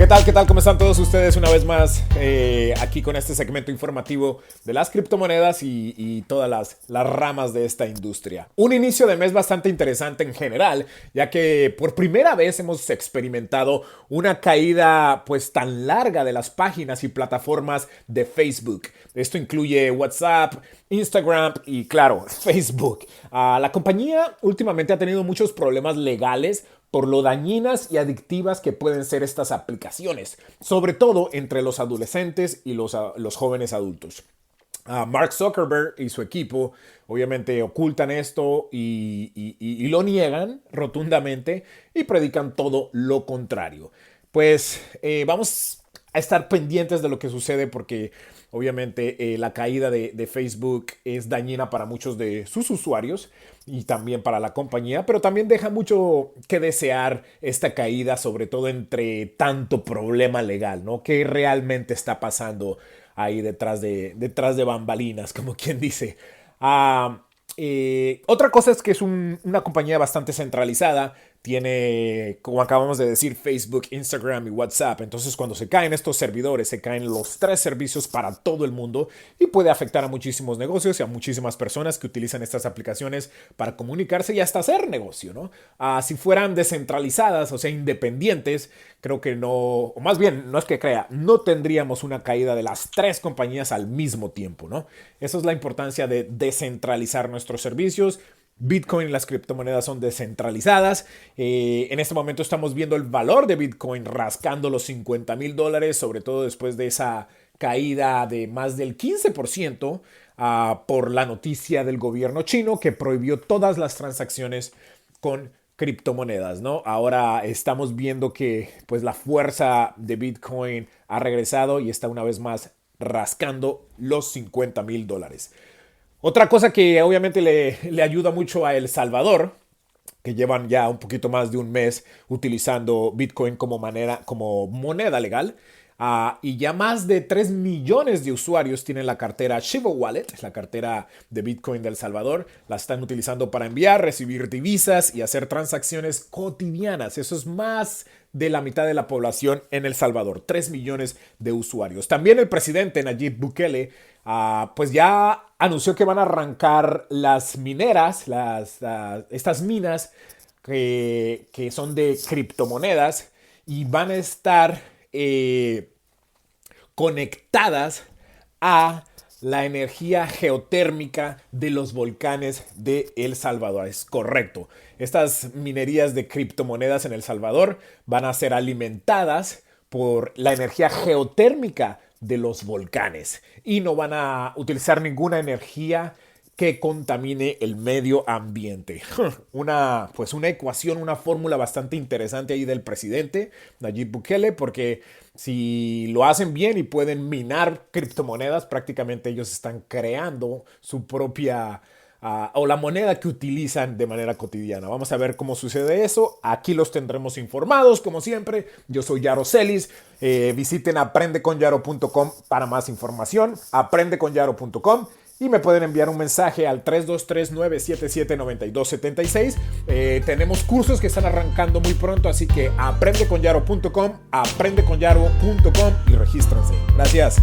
¿Qué tal? ¿Qué tal? ¿Cómo están todos ustedes una vez más eh, aquí con este segmento informativo de las criptomonedas y, todas las, ramas de esta industria? Un inicio de mes bastante interesante en general, ya que por primera vez hemos experimentado una caída pues tan larga de las páginas y plataformas de Facebook. Esto incluye WhatsApp, Instagram y claro, Facebook. Ah, la compañía últimamente ha tenido muchos problemas legales por lo dañinas y adictivas que pueden ser estas aplicaciones, sobre todo entre los adolescentes y los, ah, jóvenes adultos. Mark Zuckerberg y su equipo obviamente ocultan esto y, lo niegan rotundamente y predican todo lo contrario. Pues eh, vamos a estar pendientes de lo que sucede porque obviamente eh, la caída de, Facebook es dañina para muchos de sus usuarios y también para la compañía, pero también deja mucho que desear esta caída, sobre todo entre tanto problema legal, ¿no? ¿Qué realmente está pasando ahí detrás de, detrás de bambalinas, como quien dice? Ah, eh, otra cosa es que es una compañía bastante centralizada tiene, como acabamos de decir, Facebook, Instagram y WhatsApp. Entonces, cuando se caen estos servidores, se caen los tres servicios para todo el mundo y puede afectar a muchísimos negocios y a muchísimas personas que utilizan estas aplicaciones para comunicarse y hasta hacer negocio, ¿no? Ah, si fueran descentralizadas, o sea, independientes, creo que no, o más bien, no es que crea, no tendríamos una caída de las tres compañías al mismo tiempo, ¿no? Esa es la importancia de descentralizar nuestros servicios Bitcoin y las criptomonedas son descentralizadas. Eh, en este momento estamos viendo el valor de Bitcoin rascando los 50 mil dólares, sobre todo después de esa caída de más del 15% ah, por la noticia del gobierno chino que prohibió todas las transacciones con criptomonedas, ¿no? Ahora estamos viendo que pues la fuerza de Bitcoin ha regresado y está una vez más rascando los 50 mil dólares. Otra cosa que obviamente le, ayuda mucho a El Salvador, que llevan ya un poquito más de un mes utilizando Bitcoin como, moneda legal. Ah, y ya más de 3 millones de usuarios tienen la cartera Shiva Wallet, la cartera de Bitcoin de Salvador. La están utilizando para enviar, recibir divisas y hacer transacciones cotidianas. Eso es más de la mitad de la población en El Salvador, 3 millones de usuarios. También el presidente Nayib Bukele Ah, pues ya anunció que van a arrancar las mineras, las, estas minas que, son de criptomonedas y van a estar eh, conectadas a la energía geotérmica de los volcanes de El Salvador. Es correcto. Estas minerías de criptomonedas en El Salvador van a ser alimentadas por la energía geotérmica de los volcanes y no van a utilizar ninguna energía que contamine el medio ambiente. Una, pues una ecuación, una fórmula bastante interesante ahí del presidente Nayib Bukele, porque si lo hacen bien y pueden minar criptomonedas, prácticamente ellos están creando su propia o la moneda que utilizan de manera cotidiana. Vamos a ver cómo sucede eso. Aquí los tendremos informados, como siempre. Yo soy Yaro Celis. Eh, visiten aprendeconyaro.com para más información. Aprendeconyaro.com y me pueden enviar un mensaje al 323-977-9276. Eh, tenemos cursos que están arrancando muy pronto, así que aprendeconyaro.com, aprendeconyaro.com y regístrense. Gracias.